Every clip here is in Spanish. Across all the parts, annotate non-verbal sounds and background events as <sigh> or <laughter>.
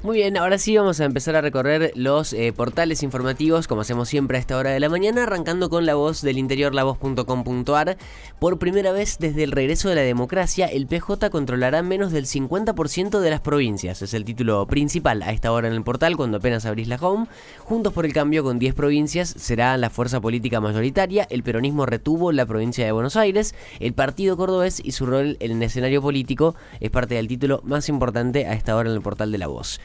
Muy bien, ahora sí vamos a empezar a recorrer los eh, portales informativos, como hacemos siempre a esta hora de la mañana, arrancando con la voz del interior, lavoz.com.ar. Por primera vez desde el regreso de la democracia, el PJ controlará menos del 50% de las provincias. Es el título principal a esta hora en el portal, cuando apenas abrís la home. Juntos por el cambio, con 10 provincias, será la fuerza política mayoritaria. El peronismo retuvo la provincia de Buenos Aires. El partido cordobés y su rol en el escenario político es parte del título más importante a esta hora en el portal de la voz.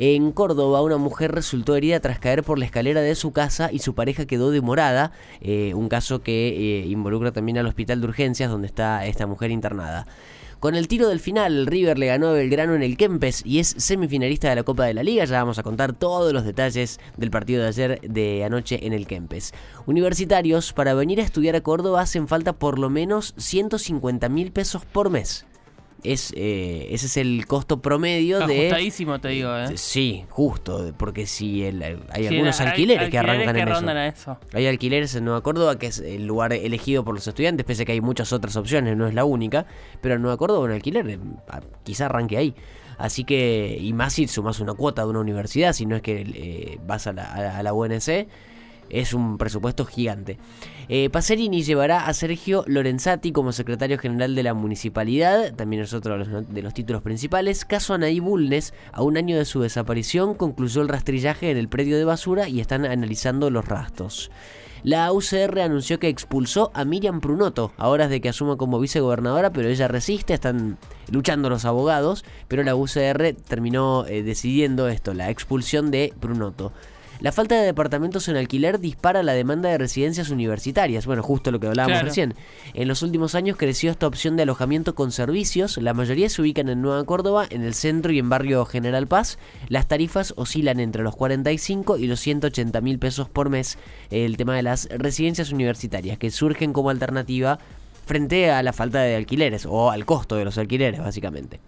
En Córdoba, una mujer resultó herida tras caer por la escalera de su casa y su pareja quedó demorada. Eh, un caso que eh, involucra también al hospital de urgencias donde está esta mujer internada. Con el tiro del final, River le ganó a Belgrano en el Kempes y es semifinalista de la Copa de la Liga. Ya vamos a contar todos los detalles del partido de ayer de anoche en el Kempes. Universitarios, para venir a estudiar a Córdoba hacen falta por lo menos 150 mil pesos por mes es eh, ese es el costo promedio de ajustadísimo te digo ¿eh? sí justo porque si el, hay algunos alquileres, que arrancan en eso. hay alquileres en Nueva Córdoba que es el lugar elegido por los estudiantes pese a que hay muchas otras opciones no es la única pero en Nueva Córdoba un alquiler eh, quizá arranque ahí así que y más si sumas una cuota de una universidad si no es que eh, vas a la, a la UNC es un presupuesto gigante. Eh, llevará a Sergio Lorenzati como secretario general de la municipalidad, también es otro de los, títulos principales. Caso Anaí Bulnes, a un año de su desaparición, concluyó el rastrillaje en el predio de basura y están analizando los rastros. La UCR anunció que expulsó a Miriam Prunoto a horas de que asuma como vicegobernadora, pero ella resiste, están luchando los abogados, pero la UCR terminó eh, decidiendo esto, la expulsión de Prunoto. La falta de departamentos en alquiler dispara la demanda de residencias universitarias. Bueno, justo lo que hablábamos recién. En los últimos años creció esta opción de alojamiento con servicios. La mayoría se ubican en Nueva Córdoba, en el centro y en barrio General Paz. Las tarifas oscilan entre los 45 y los 180 mil pesos por mes. El tema de las residencias universitarias que surgen como alternativa frente a la falta de alquileres o al costo de los alquileres, básicamente.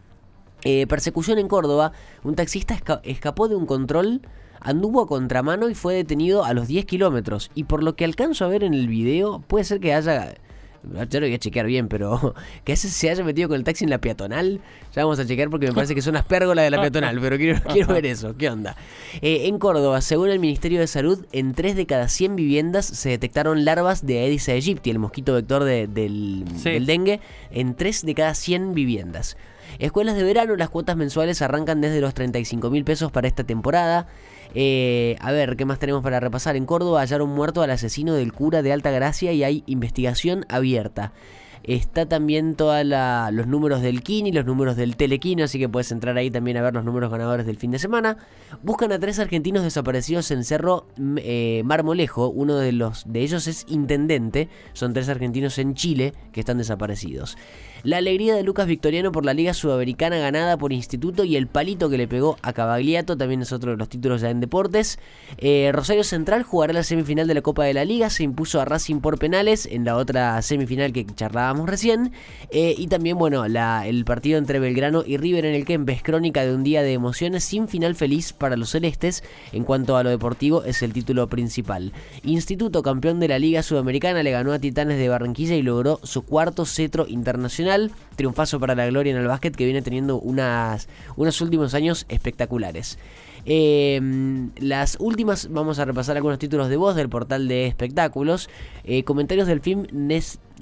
Eh, persecución en Córdoba. Un taxista escapó de un control anduvo a contramano y fue detenido a los 10 kilómetros. Y por lo que alcanzo a ver en el video, puede ser que haya. Ya lo voy a chequear bien, pero <laughs> que ese se haya metido con el taxi en la peatonal. Ya vamos a chequear porque me parece que son las pérgolas de la peatonal, pero quiero, <laughs> quiero ver eso. ¿Qué onda? Eh, en Córdoba, según el Ministerio de Salud, en 3 de cada 100 viviendas se detectaron larvas de Aedes aegypti, el mosquito vector del, del dengue, en 3 de cada 100 viviendas. Escuelas de verano, las cuotas mensuales arrancan desde los 35 mil pesos para esta temporada. Eh, a ver, ¿qué más tenemos para repasar? En Córdoba hallaron muerto al asesino del cura de Alta Gracia y hay investigación abierta. Está también todos los números del Kini, los números del Telequino, así que puedes entrar ahí también a ver los números ganadores del fin de semana. Buscan a tres argentinos desaparecidos en Cerro eh, Marmolejo. Uno de, los, de ellos es intendente. Son tres argentinos en Chile que están desaparecidos. La alegría de Lucas Victoriano por la Liga Sudamericana ganada por Instituto y el palito que le pegó a Cavagliato también es otro de los títulos ya en deportes. Eh, Rosario Central jugará la semifinal de la Copa de la Liga, se impuso a Racing por penales en la otra semifinal que charlábamos recién. Eh, y también, bueno, el partido entre Belgrano y River en el Kempes, crónica de un día de emociones sin final feliz para los celestes. En cuanto a lo deportivo, es el título principal. Instituto, campeón de la Liga Sudamericana, le ganó a Titanes de Barranquilla y logró su cuarto cetro internacional Triunfazo para la gloria en el básquet que viene teniendo unas, unos últimos años espectaculares. Em, las últimas, vamos a repasar algunos títulos de voz del portal de espectáculos. Eh, comentarios del film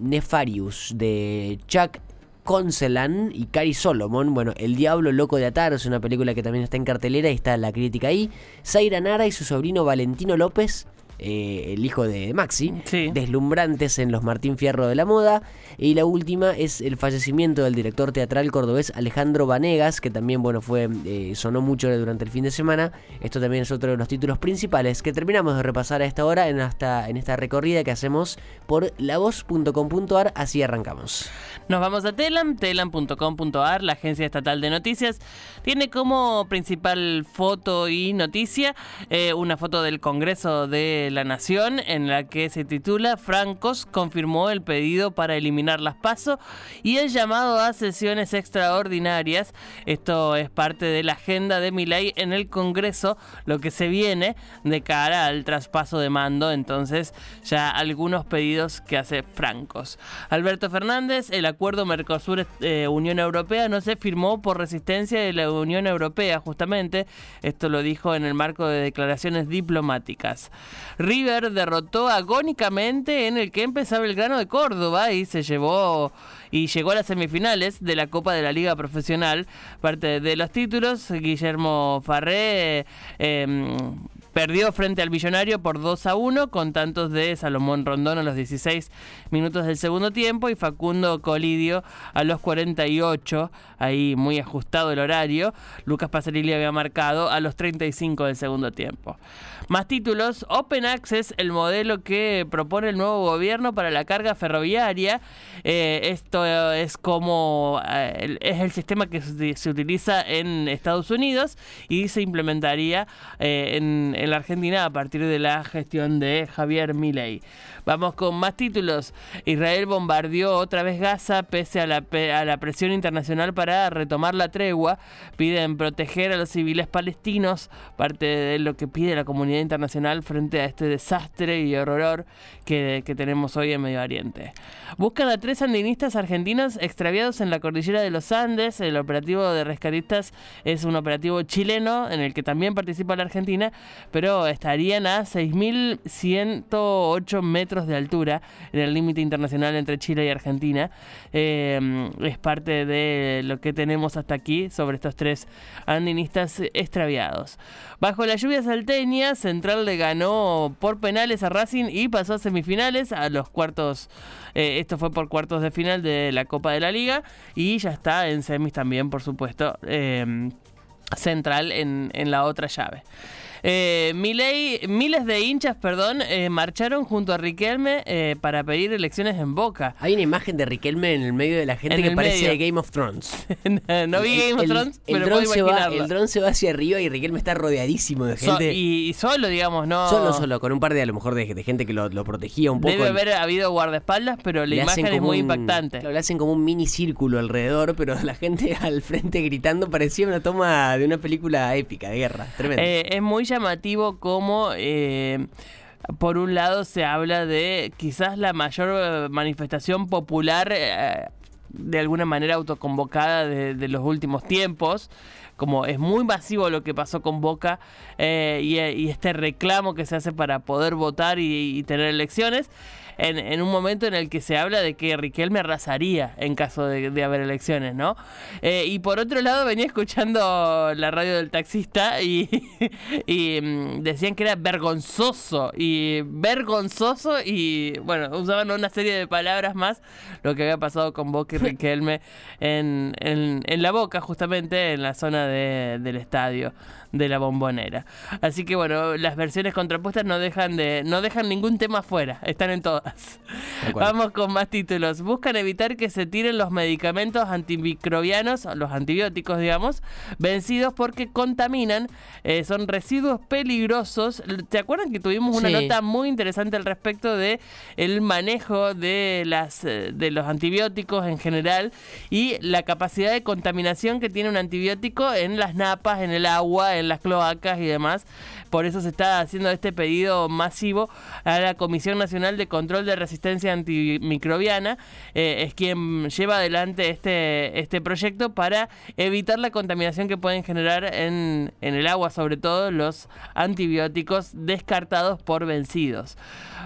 Nefarius de Chuck Concelan y Cari Solomon. Bueno, El Diablo Loco de Atar es una película que también está en cartelera y está la crítica ahí. Zaira Nara y su sobrino Valentino López eh, el hijo de Maxi, deslumbrantes en los Martín Fierro de la moda. Y la última es el fallecimiento del director teatral cordobés Alejandro Vanegas, que también bueno, fue, eh, sonó mucho durante el fin de semana. Esto también es otro de los títulos principales que terminamos de repasar a esta hora en, hasta, en esta recorrida que hacemos por lavoz.com.ar. Así arrancamos. Nos vamos a Telam, telam.com.ar, la agencia estatal de noticias. Tiene como principal foto y noticia eh, una foto del Congreso de La Nación en la que se titula Francos confirmó el pedido para eliminar las PASO y el llamado a sesiones extraordinarias. Esto es parte de la agenda de Milei en el Congreso, lo que se viene de cara al traspaso de mando. Entonces ya algunos pedidos que hace Francos. Alberto Fernández, el acuerdo Mercosur-Unión Europea no se firmó por resistencia de la Unión Europea, justamente. Esto lo dijo en el marco de declaraciones diplomáticas. River derrotó agónicamente en el que empezaba el grano de Córdoba y se llevó y llegó a las semifinales de la Copa de la Liga Profesional. Parte de los títulos, Guillermo Farré eh, Perdió frente al Millonario por 2 a 1 con tantos de Salomón Rondón a los 16 minutos del segundo tiempo y Facundo Colidio a los 48, ahí muy ajustado el horario. Lucas Pasarilli había marcado a los 35 del segundo tiempo. Más títulos, Open Access, el modelo que propone el nuevo gobierno para la carga ferroviaria. Eh, esto es como eh, es el sistema que se utiliza en Estados Unidos y se implementaría eh, en, en, la Argentina a partir de la gestión de Javier Milei. Vamos con más títulos. Israel bombardeó otra vez Gaza pese a la, a la presión internacional para retomar la tregua. Piden proteger a los civiles palestinos, parte de lo que pide la comunidad internacional frente a este desastre y horror que, tenemos hoy en Medio Oriente. Buscan a tres sandinistas argentinos extraviados en la cordillera de los Andes. El operativo de rescatistas es un operativo chileno en el que también participa la Argentina, pero estarían a 6.108 metros de altura en el límite internacional entre Chile y Argentina. Eh, es parte de lo que tenemos hasta aquí sobre estos tres andinistas extraviados. Bajo la lluvia salteña, Central le ganó por penales a Racing y pasó a semifinales, a los cuartos. Eh, esto fue por cuartos de final de la Copa de la Liga y ya está en semis también, por supuesto. Eh, Central en, en la otra llave. Eh, miles de hinchas, perdón, eh, marcharon junto a Riquelme eh, para pedir elecciones en Boca. Hay una imagen de Riquelme en el medio de la gente que parece Game of Thrones. <laughs> no vi Game of Thrones, el, pero se va, el dron se va hacia arriba y Riquelme está rodeadísimo de gente. y, solo, digamos, no. Solo, solo, con un par de a lo mejor de, gente que lo, protegía un poco. Debe haber habido guardaespaldas, pero la imagen es muy impactante. Lo hacen como un mini círculo alrededor, pero la gente <laughs> al frente gritando parecía una toma de una película épica de guerra. Tremendo. es muy llamativo como... Eh, por un lado se habla de quizás la mayor eh, manifestación popular eh, de alguna manera autoconvocada de, los últimos tiempos. Como es muy masivo lo que pasó con Boca y, este reclamo que se hace para poder votar y tener elecciones en, un momento en el que se habla de que Riquelme arrasaría en caso de, haber elecciones, ¿no? Eh, y por otro lado venía escuchando la radio del taxista <laughs> y, mm, decían que era vergonzoso y vergonzoso y bueno, usaban una serie de palabras más lo que había pasado con Boca y <laughs> Riquelme en, en, la boca justamente en la zona del estadio de la bombonera. Así que bueno, las versiones contrapuestas no dejan de no dejan ningún tema fuera, están en todas. Vamos con más títulos. Buscan evitar que se tiren los medicamentos antimicrobianos, los antibióticos, digamos, vencidos porque contaminan, eh, son residuos peligrosos. ¿Te acuerdan que tuvimos una nota muy interesante al respecto de el manejo de las eh, de los antibióticos en general y la capacidad de contaminación que tiene un antibiótico en las napas, en el agua, en las cloacas y demás. Por eso se está haciendo este pedido masivo a la Comisión Nacional de De Resistencia Antimicrobiana. Eh, es quien lleva adelante este, este proyecto para evitar la contaminación que pueden generar en, en el agua, sobre todo los antibióticos descartados por vencidos.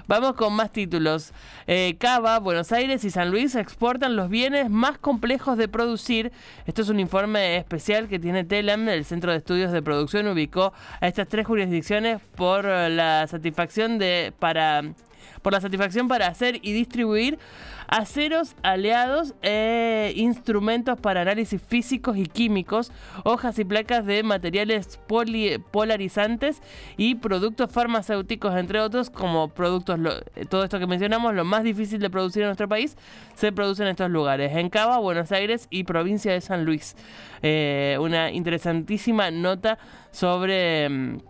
Vamos con más títulos. Eh, Cava, Buenos Aires y San Luis exportan los bienes más complejos de producir. Esto es un informe especial que tiene TELAM, el Centro de Estudios de Producción, ubicó a estas tres jurisdicciones por la satisfacción de para por la satisfacción para hacer y distribuir aceros aleados, e instrumentos para análisis físicos y químicos, hojas y placas de materiales polarizantes y productos farmacéuticos, entre otros, como productos, todo esto que mencionamos, lo más difícil de producir en nuestro país, se produce en estos lugares, en Cava, Buenos Aires y provincia de San Luis. Eh, una interesantísima nota sobre...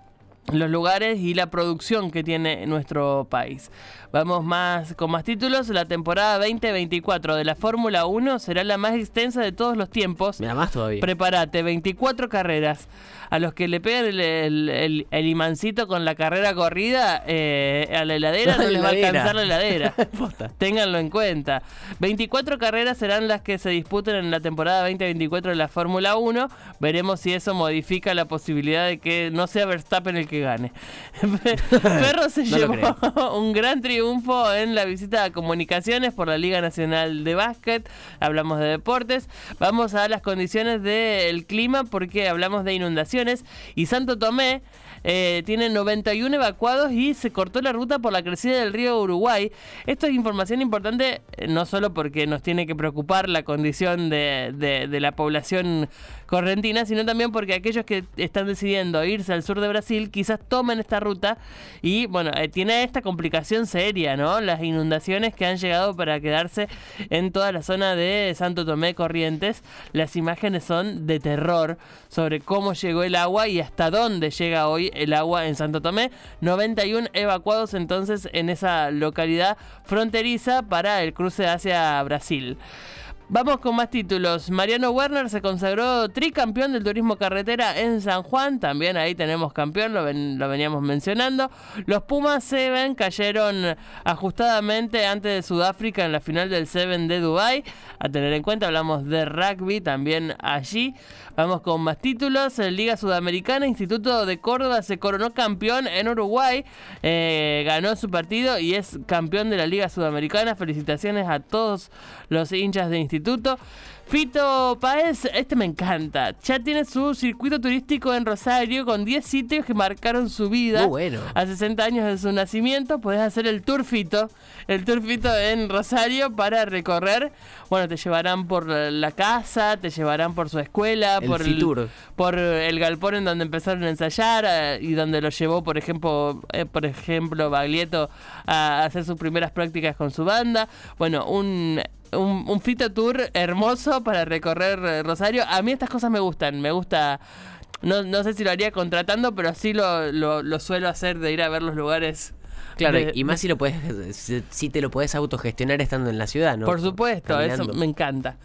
Los lugares y la producción que tiene nuestro país. Vamos más con más títulos. La temporada 2024 de la Fórmula 1 será la más extensa de todos los tiempos. Mira más todavía. Prepárate, 24 carreras. A los que le pegan el, imancito con la carrera corrida eh, a la heladera <laughs> no, les va a alcanzar la heladera. <laughs> Ténganlo en cuenta. 24 carreras serán las que se disputen en la temporada 2024 de la Fórmula 1. Veremos si eso modifica la posibilidad de que no sea Verstappen el que gane. <laughs> Ferro se llevó <laughs> un gran triunfo en la visita a comunicaciones por la Liga Nacional de Básquet. Hablamos de deportes. Vamos a las condiciones del clima porque hablamos de inundaciones. Y Santo Tomé eh, tiene 91 evacuados y se cortó la ruta por la crecida del río Uruguay. Esto es información importante eh, no solo porque nos tiene que preocupar la condición de, de la población correntina, sino también porque aquellos que están decidiendo irse al sur de Brasil quizás tomen esta ruta y bueno, eh, tiene esta complicación seria, ¿no? Las inundaciones que han llegado para quedarse en toda la zona de Santo Tomé Corrientes. Las imágenes son de terror sobre cómo llegó el agua y hasta dónde llega hoy el agua en Santo Tomé. 91 evacuados entonces en esa localidad fronteriza para el cruce hacia Brasil. Vamos con más títulos. Mariano Werner se consagró tricampeón del turismo carretera en San Juan. También ahí tenemos campeón, lo, veníamos mencionando. Los Pumas Seven cayeron ajustadamente antes de Sudáfrica en la final del Seven de Dubai. A tener en cuenta, hablamos de rugby también allí. Vamos con más títulos. Liga Sudamericana, Instituto de Córdoba se coronó campeón en Uruguay. Eh, ganó su partido y es campeón de la Liga Sudamericana. Felicitaciones a todos los hinchas de Instituto. Fito Páez, este me encanta. Ya tiene su circuito turístico en Rosario con 10 sitios que marcaron su vida. bueno. A 60 años de su nacimiento podés hacer el Tour Fito. El Tour Fito en Rosario para recorrer. Bueno, te llevarán por la casa, te llevarán por su escuela, por, el, por el galpón en donde empezaron a ensayar eh, y donde lo llevó, por ejemplo, eh, por ejemplo, Baglietto a hacer sus primeras prácticas con su banda. Bueno, un un, un Fito Tour hermoso para recorrer eh, Rosario. A mí estas cosas me gustan, me gusta... No, no sé si lo haría contratando, pero sí lo, lo, suelo hacer de ir a ver los lugares Claro, y más si lo puedes, si te lo puedes autogestionar estando en la ciudad, ¿no? Por supuesto, eso me encanta.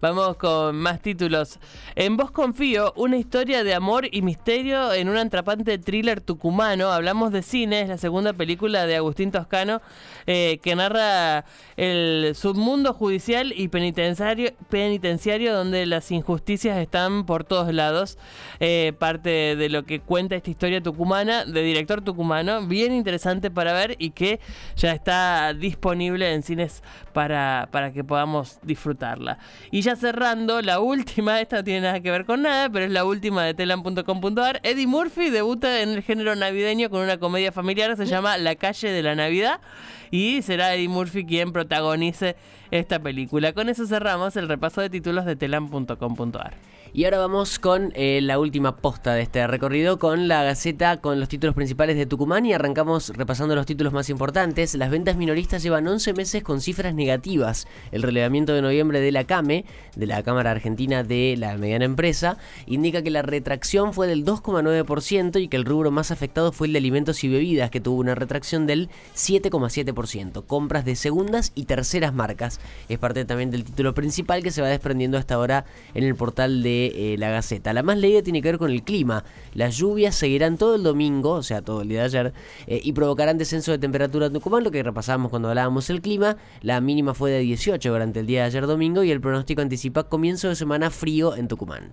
Vamos con más títulos. En Vos Confío, una historia de amor y misterio en un atrapante thriller tucumano. Hablamos de cine, es la segunda película de Agustín Toscano eh, que narra el submundo judicial y penitenciario, penitenciario donde las injusticias están por todos lados. Eh, parte de lo que cuenta esta historia tucumana, de director tucumano, bien interesante para ver y que ya está disponible en cines para, para que podamos disfrutarla. Y ya cerrando, la última, esta no tiene nada que ver con nada, pero es la última de telan.com.ar. Eddie Murphy debuta en el género navideño con una comedia familiar, se llama La calle de la Navidad. Y será Eddie Murphy quien protagonice esta película. Con eso cerramos el repaso de títulos de telan.com.ar. Y ahora vamos con eh, la última posta de este recorrido, con la Gaceta, con los títulos principales de Tucumán y arrancamos repasando los títulos más importantes. Las ventas minoristas llevan 11 meses con cifras negativas. El relevamiento de noviembre de la CAME, de la Cámara Argentina de la Mediana Empresa, indica que la retracción fue del 2,9% y que el rubro más afectado fue el de alimentos y bebidas, que tuvo una retracción del 7,7%. Compras de segundas y terceras marcas. Es parte también del título principal que se va desprendiendo hasta ahora en el portal de eh, la Gaceta. La más leída tiene que ver con el clima. Las lluvias seguirán todo el domingo, o sea, todo el día de ayer, eh, y provocarán descenso de temperatura en Tucumán, lo que repasamos cuando hablábamos del clima. La mínima fue de 18 durante el día de ayer domingo y el pronóstico anticipa comienzo de semana frío en Tucumán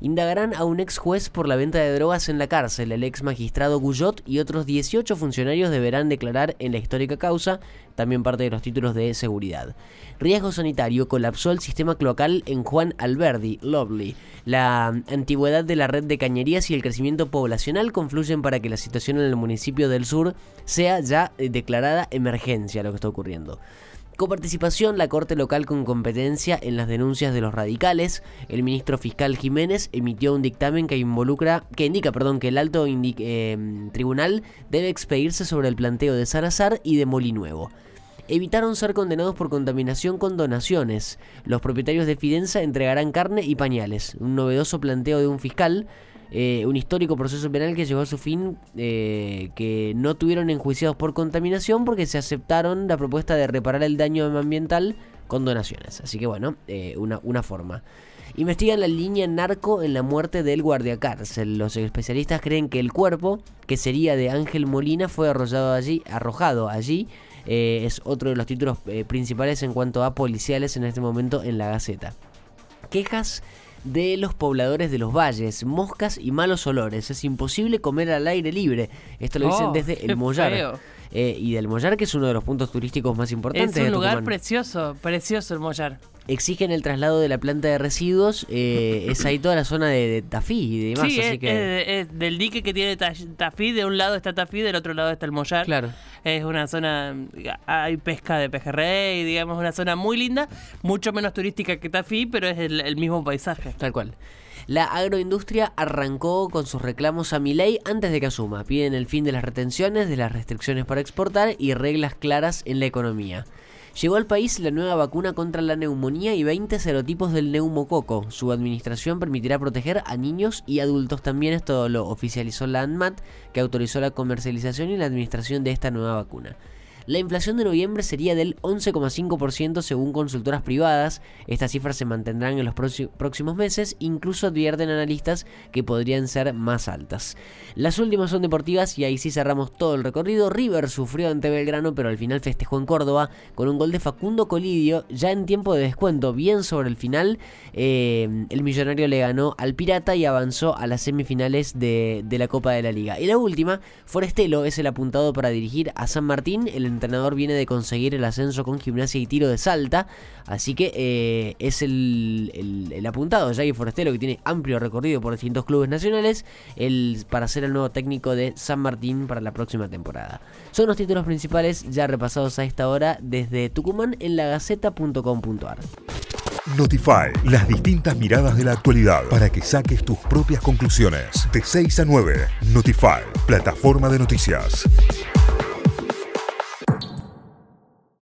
indagarán a un ex juez por la venta de drogas en la cárcel. El ex magistrado Guyot y otros 18 funcionarios deberán declarar en la histórica causa, también parte de los títulos de seguridad. Riesgo sanitario colapsó el sistema cloacal en Juan Alberdi, Lovely. La antigüedad de la red de cañerías y el crecimiento poblacional confluyen para que la situación en el municipio del sur sea ya declarada emergencia, lo que está ocurriendo. Coparticipación, la Corte Local con competencia en las denuncias de los radicales. El ministro fiscal Jiménez emitió un dictamen que involucra, que indica, perdón, que el alto eh, tribunal debe expedirse sobre el planteo de Salazar y de Molinuevo evitaron ser condenados por contaminación con donaciones. Los propietarios de Fidenza entregarán carne y pañales. Un novedoso planteo de un fiscal eh, un histórico proceso penal que llegó a su fin, eh, que no tuvieron enjuiciados por contaminación porque se aceptaron la propuesta de reparar el daño ambiental con donaciones. Así que bueno, eh, una, una forma. Investigan la línea narco en la muerte del guardiacárcel. Los especialistas creen que el cuerpo, que sería de Ángel Molina, fue arrojado allí. Arrojado allí. Es otro de los títulos principales en cuanto a policiales en este momento en la Gaceta. Quejas de los pobladores de los valles, moscas y malos olores. Es imposible comer al aire libre. Esto lo dicen oh, desde el Mollar. Eh, y del Mollar, que es uno de los puntos turísticos más importantes. Es un lugar precioso, precioso el Mollar exigen el traslado de la planta de residuos. Eh, es ahí toda la zona de, Tafí y demás. Sí, así es, que... es, del dique que tiene Tafí. De un lado está Tafí, del otro lado está el Mollar. Claro. Es una zona. Hay pesca de pejerrey, digamos, una zona muy linda. Mucho menos turística que Tafí, pero es el, mismo paisaje. Tal cual. La agroindustria arrancó con sus reclamos a Milei antes de que asuma. Piden el fin de las retenciones, de las restricciones para exportar y reglas claras en la economía. Llegó al país la nueva vacuna contra la neumonía y 20 serotipos del neumococo. Su administración permitirá proteger a niños y adultos también. Esto lo oficializó la ANMAT, que autorizó la comercialización y la administración de esta nueva vacuna. La inflación de noviembre sería del 11,5% según consultoras privadas. Estas cifras se mantendrán en los próximos meses, incluso advierten analistas que podrían ser más altas. Las últimas son deportivas y ahí sí cerramos todo el recorrido. River sufrió ante Belgrano, pero al final festejó en Córdoba con un gol de Facundo Colidio ya en tiempo de descuento, bien sobre el final. Eh, el millonario le ganó al Pirata y avanzó a las semifinales de, la Copa de la Liga. Y la última, Forestelo es el apuntado para dirigir a San Martín, el entrenador viene de conseguir el ascenso con gimnasia y tiro de salta. Así que eh, es el, apuntado, Jay Forestelo, que tiene amplio recorrido por distintos clubes nacionales, el, para ser el nuevo técnico de San Martín para la próxima temporada. Son los títulos principales ya repasados a esta hora desde Tucumán en lagaceta.com.ar. Notify, las distintas miradas de la actualidad para que saques tus propias conclusiones. De 6 a 9, Notify, plataforma de noticias.